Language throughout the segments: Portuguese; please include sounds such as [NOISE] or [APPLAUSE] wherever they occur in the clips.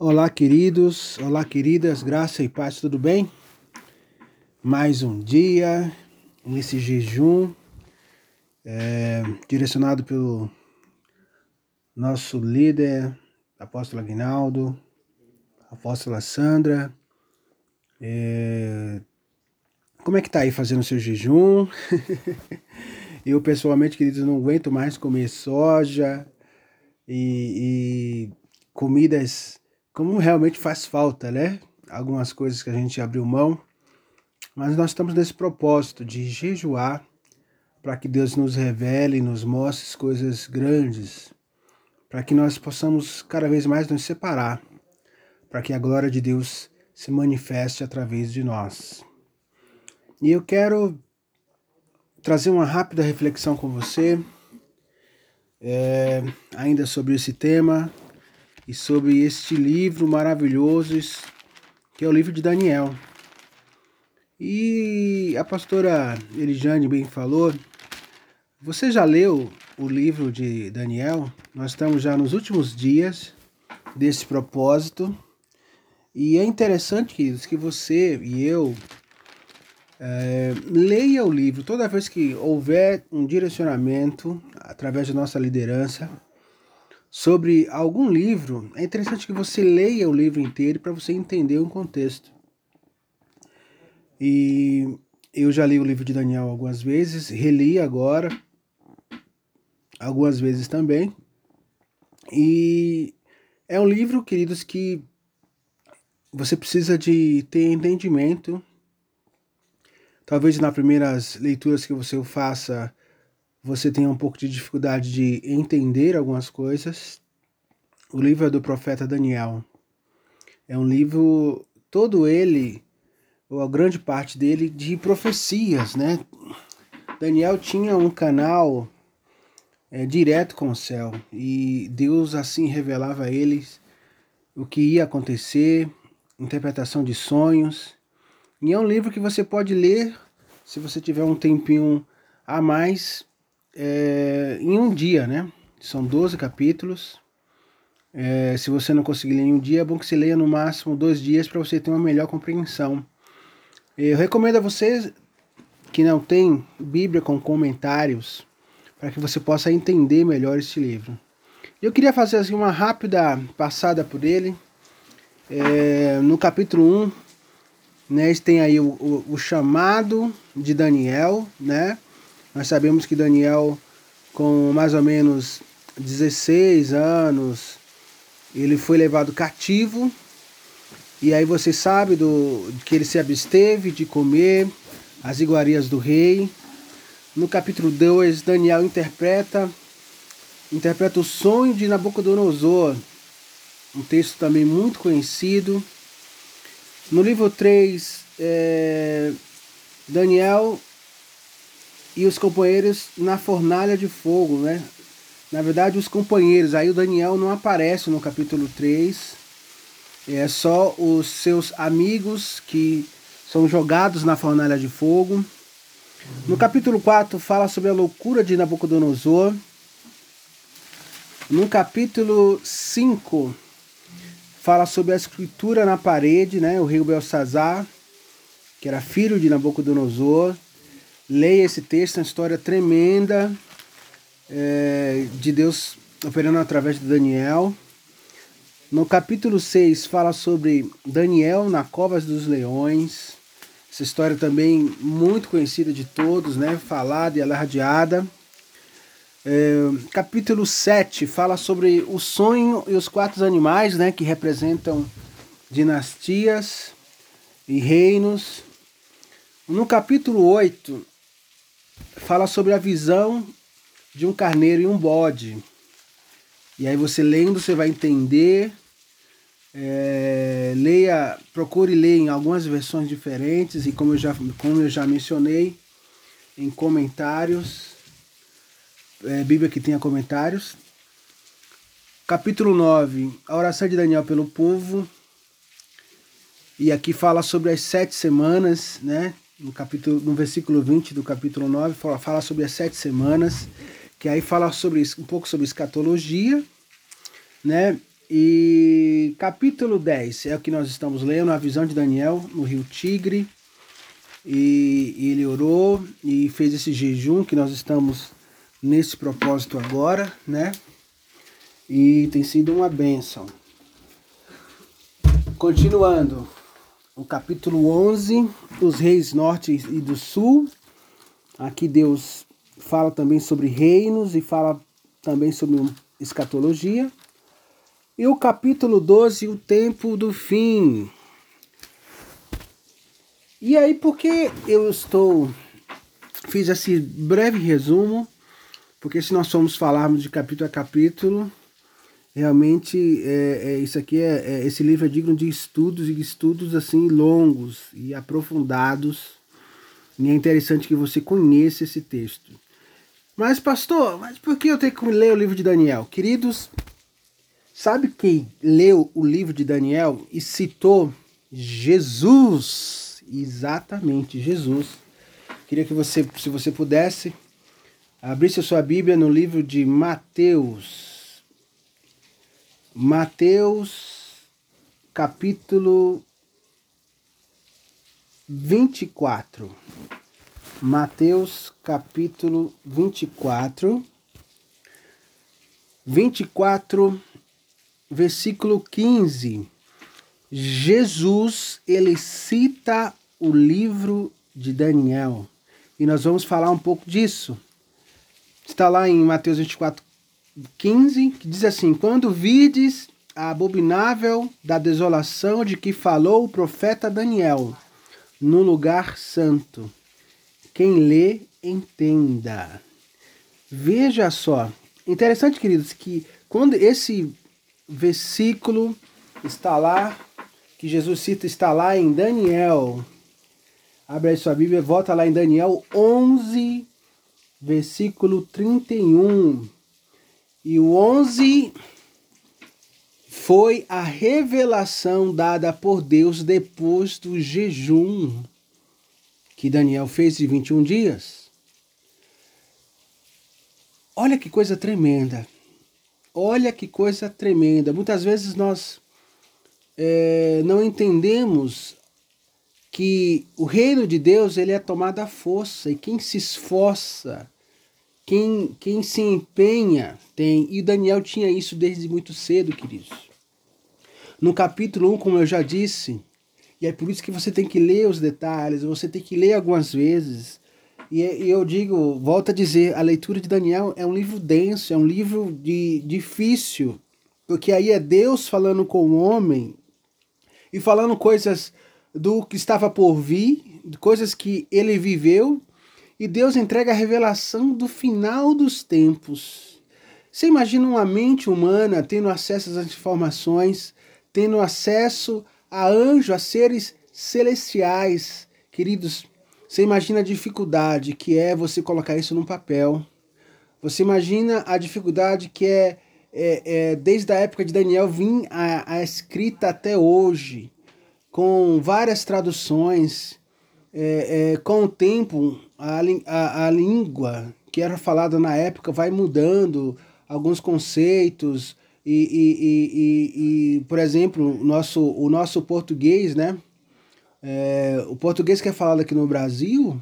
Olá, queridos, olá, queridas, graça e paz, tudo bem? Mais um dia nesse jejum é, direcionado pelo nosso líder, apóstolo Aguinaldo, apóstola Sandra. É, como é que tá aí fazendo o seu jejum? [LAUGHS] Eu, pessoalmente, queridos, não aguento mais comer soja e, e comidas como realmente faz falta, né? Algumas coisas que a gente abriu mão, mas nós estamos nesse propósito de jejuar para que Deus nos revele, nos mostre coisas grandes, para que nós possamos cada vez mais nos separar, para que a glória de Deus se manifeste através de nós. E eu quero trazer uma rápida reflexão com você, é, ainda sobre esse tema, e sobre este livro maravilhoso que é o livro de Daniel. E a pastora Elijane bem falou, você já leu o livro de Daniel? Nós estamos já nos últimos dias desse propósito. E é interessante, queridos, que você e eu é, leia o livro toda vez que houver um direcionamento através da nossa liderança sobre algum livro, é interessante que você leia o livro inteiro para você entender o contexto. E eu já li o livro de Daniel algumas vezes, reli agora, algumas vezes também. E é um livro, queridos, que você precisa de ter entendimento. Talvez nas primeiras leituras que você faça, você tenha um pouco de dificuldade de entender algumas coisas. O livro é do profeta Daniel. É um livro, todo ele, ou a grande parte dele, de profecias, né? Daniel tinha um canal é, direto com o céu e Deus assim revelava a eles o que ia acontecer, interpretação de sonhos. E é um livro que você pode ler se você tiver um tempinho a mais é, em um dia, né? São 12 capítulos. É, se você não conseguir ler em um dia, é bom que você leia no máximo dois dias para você ter uma melhor compreensão. Eu recomendo a você que não tem Bíblia com comentários para que você possa entender melhor este livro. Eu queria fazer assim, uma rápida passada por ele. É, no capítulo 1, né, tem aí o, o, o chamado de Daniel, né? Nós sabemos que Daniel, com mais ou menos 16 anos, ele foi levado cativo. E aí você sabe do, que ele se absteve de comer as iguarias do rei. No capítulo 2, Daniel interpreta interpreta o sonho de Nabucodonosor, um texto também muito conhecido. No livro 3, é, Daniel e os companheiros na fornalha de fogo, né? Na verdade, os companheiros, aí o Daniel não aparece no capítulo 3, é só os seus amigos que são jogados na fornalha de fogo. No capítulo 4 fala sobre a loucura de Nabucodonosor. No capítulo 5 fala sobre a escritura na parede, né? O rei Belsazar, que era filho de Nabucodonosor, Leia esse texto, é uma história tremenda é, de Deus operando através de Daniel. No capítulo 6 fala sobre Daniel na Covas dos Leões. Essa história também muito conhecida de todos, né? falada e alardeada. É, capítulo 7 fala sobre o sonho e os quatro animais, né, que representam dinastias e reinos. No capítulo 8 fala sobre a visão de um carneiro e um bode. E aí você lendo, você vai entender. É, leia, procure ler em algumas versões diferentes e como eu já, como eu já mencionei em comentários, é, Bíblia que tenha comentários. Capítulo 9, a oração de Daniel pelo povo. E aqui fala sobre as sete semanas, né? No, capítulo, no versículo 20 do capítulo 9, fala, fala sobre as sete semanas, que aí fala sobre um pouco sobre escatologia, né? E capítulo 10 é o que nós estamos lendo, a visão de Daniel no rio Tigre. E, e ele orou e fez esse jejum que nós estamos nesse propósito agora, né? E tem sido uma bênção. Continuando, o capítulo 11, os reis norte e do sul. Aqui Deus fala também sobre reinos e fala também sobre escatologia. E o capítulo 12, o tempo do fim. E aí, por que eu estou. Fiz esse breve resumo, porque se nós formos falarmos de capítulo a capítulo, realmente é, é isso aqui é, é, esse livro é digno de estudos e estudos assim longos e aprofundados. E é interessante que você conheça esse texto. Mas, pastor, mas por que eu tenho que ler o livro de Daniel? Queridos, Sabe quem leu o livro de Daniel e citou Jesus? Exatamente, Jesus. Queria que você, se você pudesse, abrisse a sua Bíblia no livro de Mateus. Mateus, capítulo 24. Mateus, capítulo 24. 24 versículo 15, Jesus ele cita o livro de Daniel e nós vamos falar um pouco disso. Está lá em Mateus 24, 15, que diz assim: Quando vides a abominável da desolação de que falou o profeta Daniel no lugar santo, quem lê, entenda. Veja só, interessante, queridos, que quando esse versículo está lá, que Jesus cita, está lá em Daniel. Abre aí sua Bíblia, volta lá em Daniel 11, versículo 31. E o 11 foi a revelação dada por Deus depois do jejum que Daniel fez de 21 dias. Olha que coisa tremenda. Olha que coisa tremenda. Muitas vezes nós é, não entendemos que o reino de Deus ele é tomado à força e quem se esforça, quem, quem se empenha tem. E Daniel tinha isso desde muito cedo, queridos. No capítulo 1, como eu já disse, e é por isso que você tem que ler os detalhes, você tem que ler algumas vezes, e, e eu digo, volto a dizer, a leitura de Daniel é um livro denso, é um livro de, difícil, porque aí é Deus falando com o homem e falando coisas do que estava por vir, coisas que ele viveu, e Deus entrega a revelação do final dos tempos. Você imagina uma mente humana tendo acesso às informações, tendo acesso a anjos, a seres celestiais. Queridos, você imagina a dificuldade que é você colocar isso num papel. Você imagina a dificuldade que é, é, é desde a época de Daniel vir a, a escrita até hoje, com várias traduções, é, é, com o tempo a, a, a língua que era falada na época vai mudando, alguns conceitos, e, e, e, e, por exemplo, nosso, o nosso português, né? É, o português que é falado aqui no Brasil,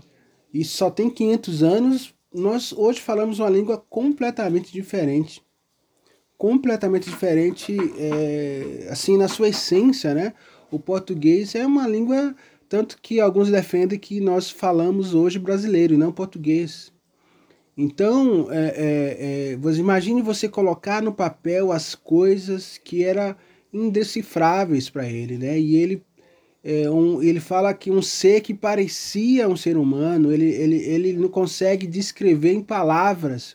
e só tem 500 anos, nós hoje falamos uma língua completamente diferente. Completamente diferente, é, assim, na sua essência, né? O português é uma língua, tanto que alguns defendem que nós falamos hoje brasileiro e não português. Então, é, é, é, imagine você colocar no papel as coisas que eram indecifráveis para ele, né? E ele é um, ele fala que um ser que parecia um ser humano, ele, ele, ele não consegue descrever em palavras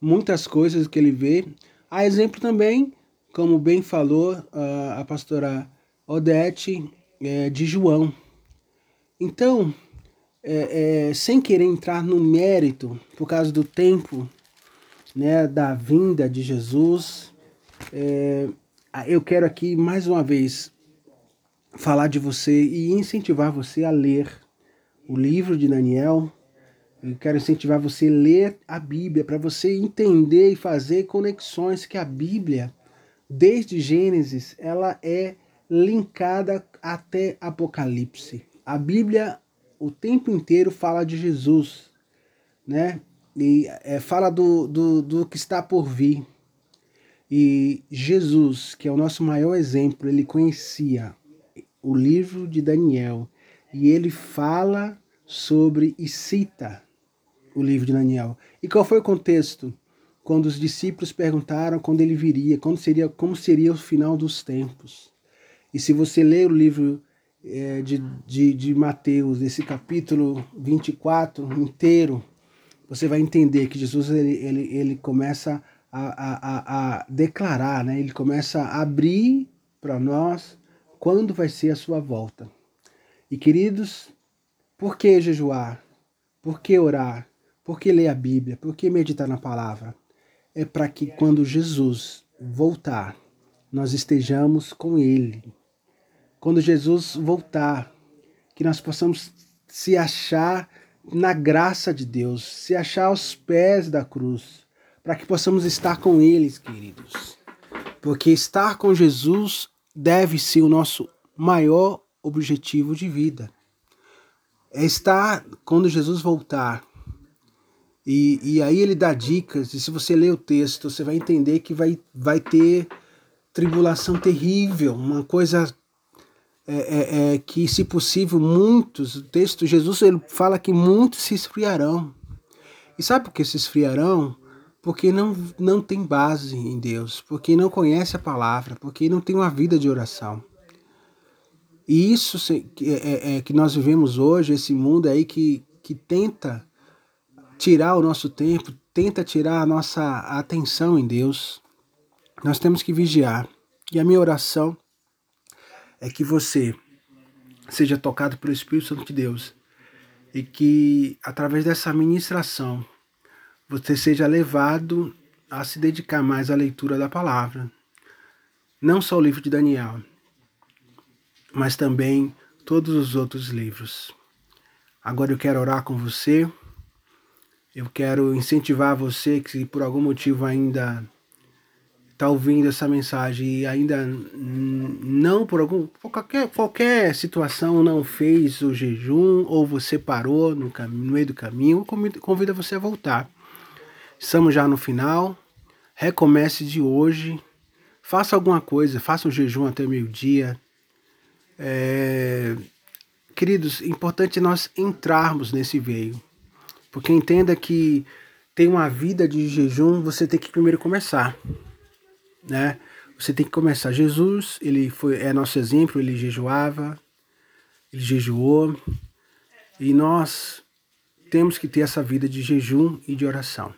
muitas coisas que ele vê. Há exemplo também, como bem falou a, a pastora Odete, é, de João. Então, é, é, sem querer entrar no mérito, por causa do tempo né, da vinda de Jesus, é, eu quero aqui mais uma vez falar de você e incentivar você a ler o livro de Daniel. Eu quero incentivar você a ler a Bíblia para você entender e fazer conexões que a Bíblia desde Gênesis, ela é linkada até Apocalipse. A Bíblia o tempo inteiro fala de Jesus, né? E é, fala do, do, do que está por vir. E Jesus, que é o nosso maior exemplo, ele conhecia o livro de Daniel e ele fala sobre e cita o livro de Daniel. E qual foi o contexto? Quando os discípulos perguntaram quando ele viria, quando seria, como seria o final dos tempos. E se você ler o livro é, de, de, de Mateus, esse capítulo 24 inteiro, você vai entender que Jesus ele, ele, ele começa a, a, a declarar, né? ele começa a abrir para nós quando vai ser a sua volta. E queridos, por que jejuar? Por que orar? Por que ler a Bíblia? Por que meditar na palavra? É para que quando Jesus voltar, nós estejamos com Ele. Quando Jesus voltar, que nós possamos se achar na graça de Deus, se achar aos pés da cruz, para que possamos estar com eles, queridos. Porque estar com Jesus deve ser o nosso maior objetivo de vida. É estar quando Jesus voltar. E, e aí ele dá dicas, e se você ler o texto, você vai entender que vai, vai ter tribulação terrível, uma coisa é, é, é, que, se possível, muitos, o texto, Jesus ele fala que muitos se esfriarão. E sabe por que se esfriarão? porque não, não tem base em Deus, porque não conhece a palavra, porque não tem uma vida de oração. E isso é, é, é, que nós vivemos hoje, esse mundo aí que, que tenta tirar o nosso tempo, tenta tirar a nossa atenção em Deus. Nós temos que vigiar. E a minha oração é que você seja tocado pelo Espírito Santo de Deus e que através dessa ministração você seja levado a se dedicar mais à leitura da palavra. Não só o livro de Daniel, mas também todos os outros livros. Agora eu quero orar com você. Eu quero incentivar você que por algum motivo ainda está ouvindo essa mensagem e ainda não por algum por qualquer, qualquer situação não fez o jejum ou você parou no, caminho, no meio do caminho, convido você a voltar. Estamos já no final. Recomece de hoje. Faça alguma coisa, faça um jejum até meio-dia. É... Queridos, importante nós entrarmos nesse veio. Porque entenda que tem uma vida de jejum, você tem que primeiro começar. Né? Você tem que começar. Jesus, ele foi é nosso exemplo, ele jejuava, ele jejuou. E nós temos que ter essa vida de jejum e de oração.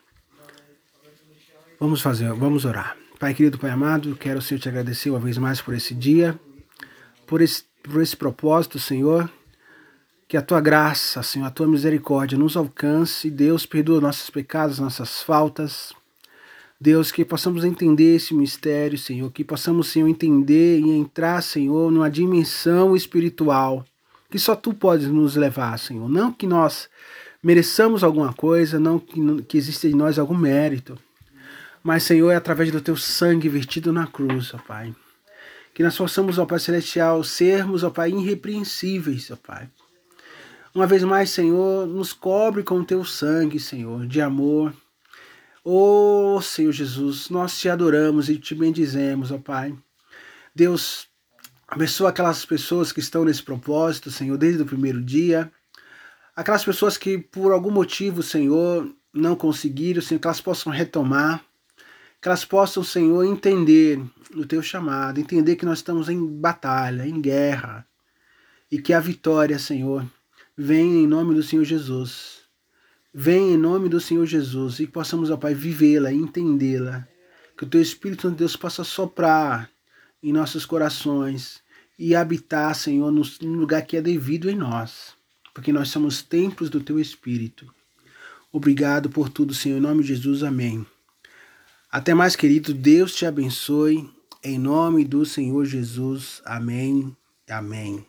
Vamos fazer, vamos orar. Pai querido, Pai amado, quero, Senhor, te agradecer uma vez mais por esse dia, por esse, por esse propósito, Senhor. Que a tua graça, Senhor, a tua misericórdia nos alcance. Deus, perdoa nossos pecados, nossas faltas. Deus, que possamos entender esse mistério, Senhor, que possamos, Senhor, entender e entrar, Senhor, numa dimensão espiritual que só tu podes nos levar, Senhor. Não que nós mereçamos alguma coisa, não que, que exista em nós algum mérito, mas, Senhor, é através do teu sangue vertido na cruz, ó Pai. Que nós possamos, ó Pai Celestial, sermos, ó Pai, irrepreensíveis, ó Pai. Uma vez mais, Senhor, nos cobre com o teu sangue, Senhor, de amor. Oh, Senhor Jesus, nós te adoramos e te bendizemos, ó Pai. Deus, abençoa aquelas pessoas que estão nesse propósito, Senhor, desde o primeiro dia. Aquelas pessoas que, por algum motivo, Senhor, não conseguiram, Senhor, que elas possam retomar que elas possam, Senhor, entender o teu chamado, entender que nós estamos em batalha, em guerra, e que a vitória, Senhor, vem em nome do Senhor Jesus. Vem em nome do Senhor Jesus e que possamos, ó Pai, vivê-la entendê-la. Que o teu Espírito de Deus possa soprar em nossos corações e habitar, Senhor, no lugar que é devido em nós, porque nós somos templos do teu Espírito. Obrigado por tudo, Senhor, em nome de Jesus. Amém. Até mais, querido. Deus te abençoe. Em nome do Senhor Jesus. Amém. Amém.